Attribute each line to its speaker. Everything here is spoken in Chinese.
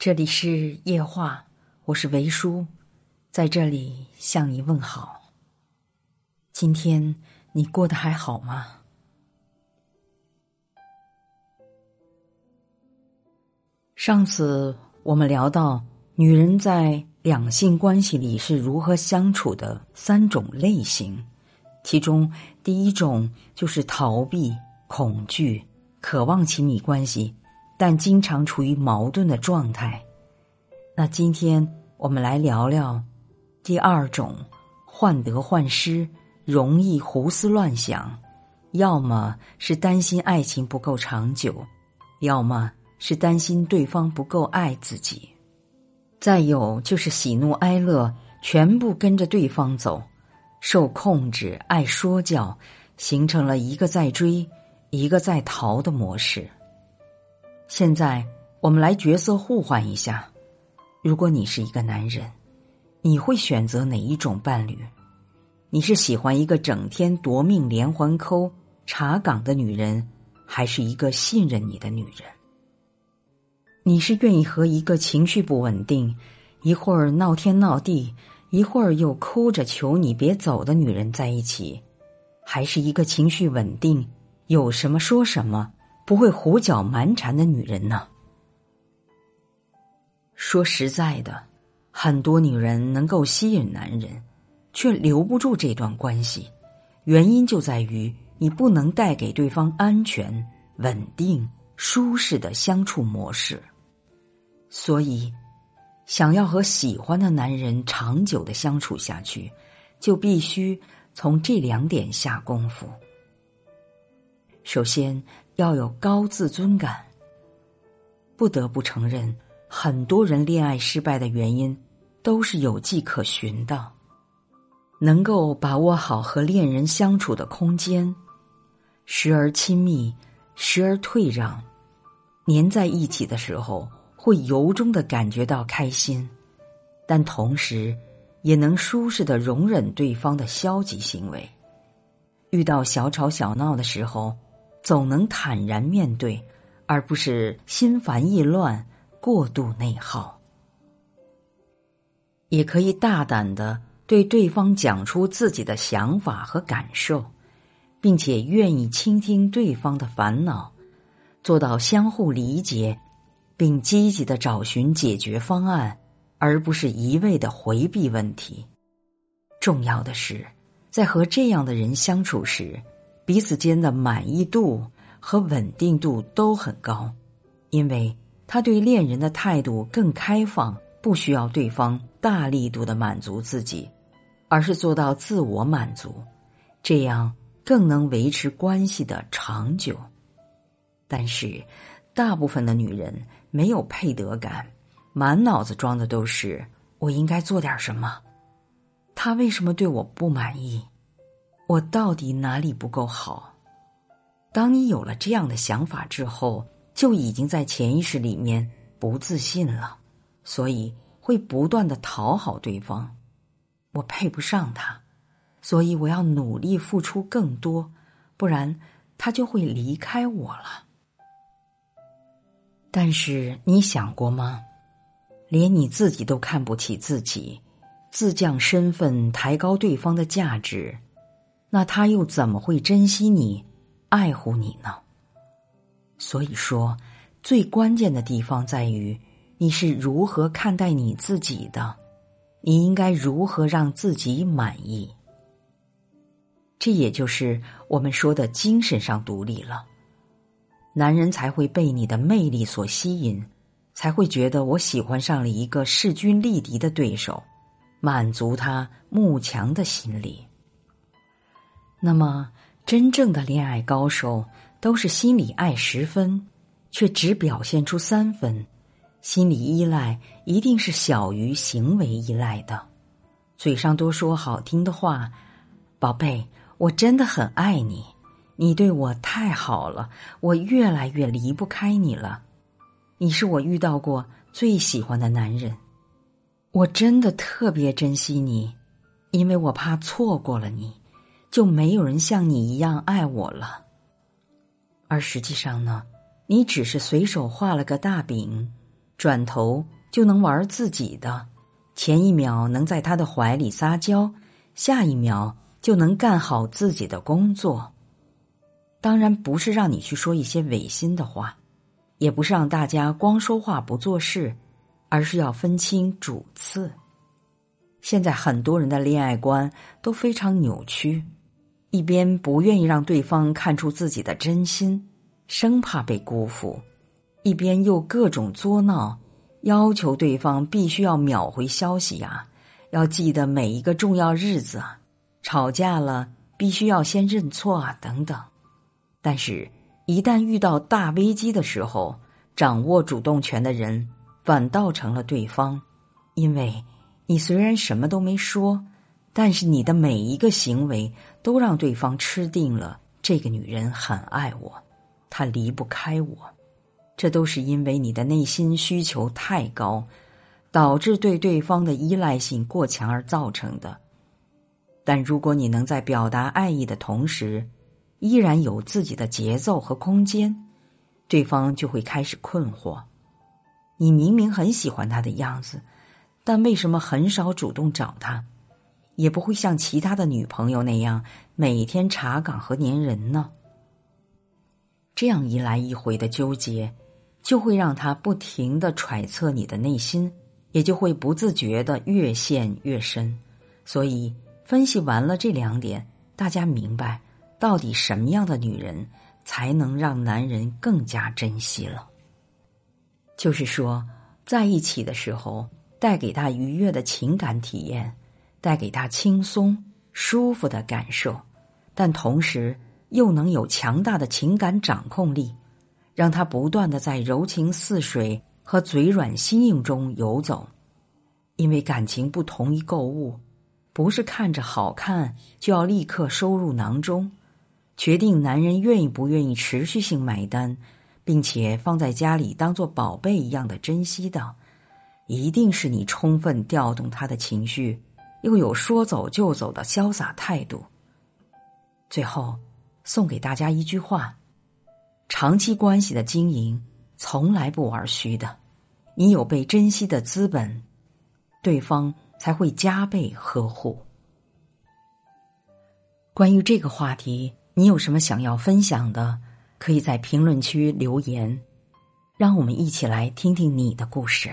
Speaker 1: 这里是夜话，我是维叔，在这里向你问好。今天你过得还好吗？上次我们聊到女人在两性关系里是如何相处的三种类型，其中第一种就是逃避、恐惧、渴望亲密关系。但经常处于矛盾的状态。那今天我们来聊聊第二种患得患失、容易胡思乱想，要么是担心爱情不够长久，要么是担心对方不够爱自己，再有就是喜怒哀乐全部跟着对方走，受控制、爱说教，形成了一个在追，一个在逃的模式。现在我们来角色互换一下，如果你是一个男人，你会选择哪一种伴侣？你是喜欢一个整天夺命连环扣查岗的女人，还是一个信任你的女人？你是愿意和一个情绪不稳定、一会儿闹天闹地、一会儿又哭着求你别走的女人在一起，还是一个情绪稳定、有什么说什么？不会胡搅蛮缠的女人呢？说实在的，很多女人能够吸引男人，却留不住这段关系，原因就在于你不能带给对方安全、稳定、舒适的相处模式。所以，想要和喜欢的男人长久的相处下去，就必须从这两点下功夫。首先。要有高自尊感。不得不承认，很多人恋爱失败的原因都是有迹可循的。能够把握好和恋人相处的空间，时而亲密，时而退让，黏在一起的时候会由衷的感觉到开心，但同时也能舒适的容忍对方的消极行为。遇到小吵小闹的时候。总能坦然面对，而不是心烦意乱、过度内耗。也可以大胆的对对方讲出自己的想法和感受，并且愿意倾听对方的烦恼，做到相互理解，并积极的找寻解决方案，而不是一味的回避问题。重要的是，在和这样的人相处时。彼此间的满意度和稳定度都很高，因为他对恋人的态度更开放，不需要对方大力度的满足自己，而是做到自我满足，这样更能维持关系的长久。但是，大部分的女人没有配得感，满脑子装的都是我应该做点什么，他为什么对我不满意？我到底哪里不够好？当你有了这样的想法之后，就已经在潜意识里面不自信了，所以会不断的讨好对方。我配不上他，所以我要努力付出更多，不然他就会离开我了。但是你想过吗？连你自己都看不起自己，自降身份，抬高对方的价值。那他又怎么会珍惜你、爱护你呢？所以说，最关键的地方在于你是如何看待你自己的，你应该如何让自己满意。这也就是我们说的精神上独立了，男人才会被你的魅力所吸引，才会觉得我喜欢上了一个势均力敌的对手，满足他慕强的心理。那么，真正的恋爱高手都是心里爱十分，却只表现出三分，心理依赖一定是小于行为依赖的。嘴上多说好听的话，宝贝，我真的很爱你，你对我太好了，我越来越离不开你了，你是我遇到过最喜欢的男人，我真的特别珍惜你，因为我怕错过了你。就没有人像你一样爱我了。而实际上呢，你只是随手画了个大饼，转头就能玩自己的，前一秒能在他的怀里撒娇，下一秒就能干好自己的工作。当然不是让你去说一些违心的话，也不是让大家光说话不做事，而是要分清主次。现在很多人的恋爱观都非常扭曲，一边不愿意让对方看出自己的真心，生怕被辜负；一边又各种作闹，要求对方必须要秒回消息呀，要记得每一个重要日子啊，吵架了必须要先认错啊，等等。但是，一旦遇到大危机的时候，掌握主动权的人反倒成了对方，因为你虽然什么都没说，但是你的每一个行为都让对方吃定了。这个女人很爱我，她离不开我，这都是因为你的内心需求太高，导致对对方的依赖性过强而造成的。但如果你能在表达爱意的同时，依然有自己的节奏和空间，对方就会开始困惑：你明明很喜欢他的样子，但为什么很少主动找他，也不会像其他的女朋友那样每天查岗和粘人呢？这样一来一回的纠结，就会让他不停的揣测你的内心，也就会不自觉的越陷越深。所以分析完了这两点，大家明白。到底什么样的女人才能让男人更加珍惜了？就是说，在一起的时候，带给他愉悦的情感体验，带给他轻松舒服的感受，但同时又能有强大的情感掌控力，让他不断的在柔情似水和嘴软心硬中游走。因为感情不同于购物，不是看着好看就要立刻收入囊中。决定男人愿意不愿意持续性买单，并且放在家里当做宝贝一样的珍惜的，一定是你充分调动他的情绪，又有说走就走的潇洒态度。最后，送给大家一句话：长期关系的经营从来不玩虚的，你有被珍惜的资本，对方才会加倍呵护。关于这个话题。你有什么想要分享的，可以在评论区留言，让我们一起来听听你的故事。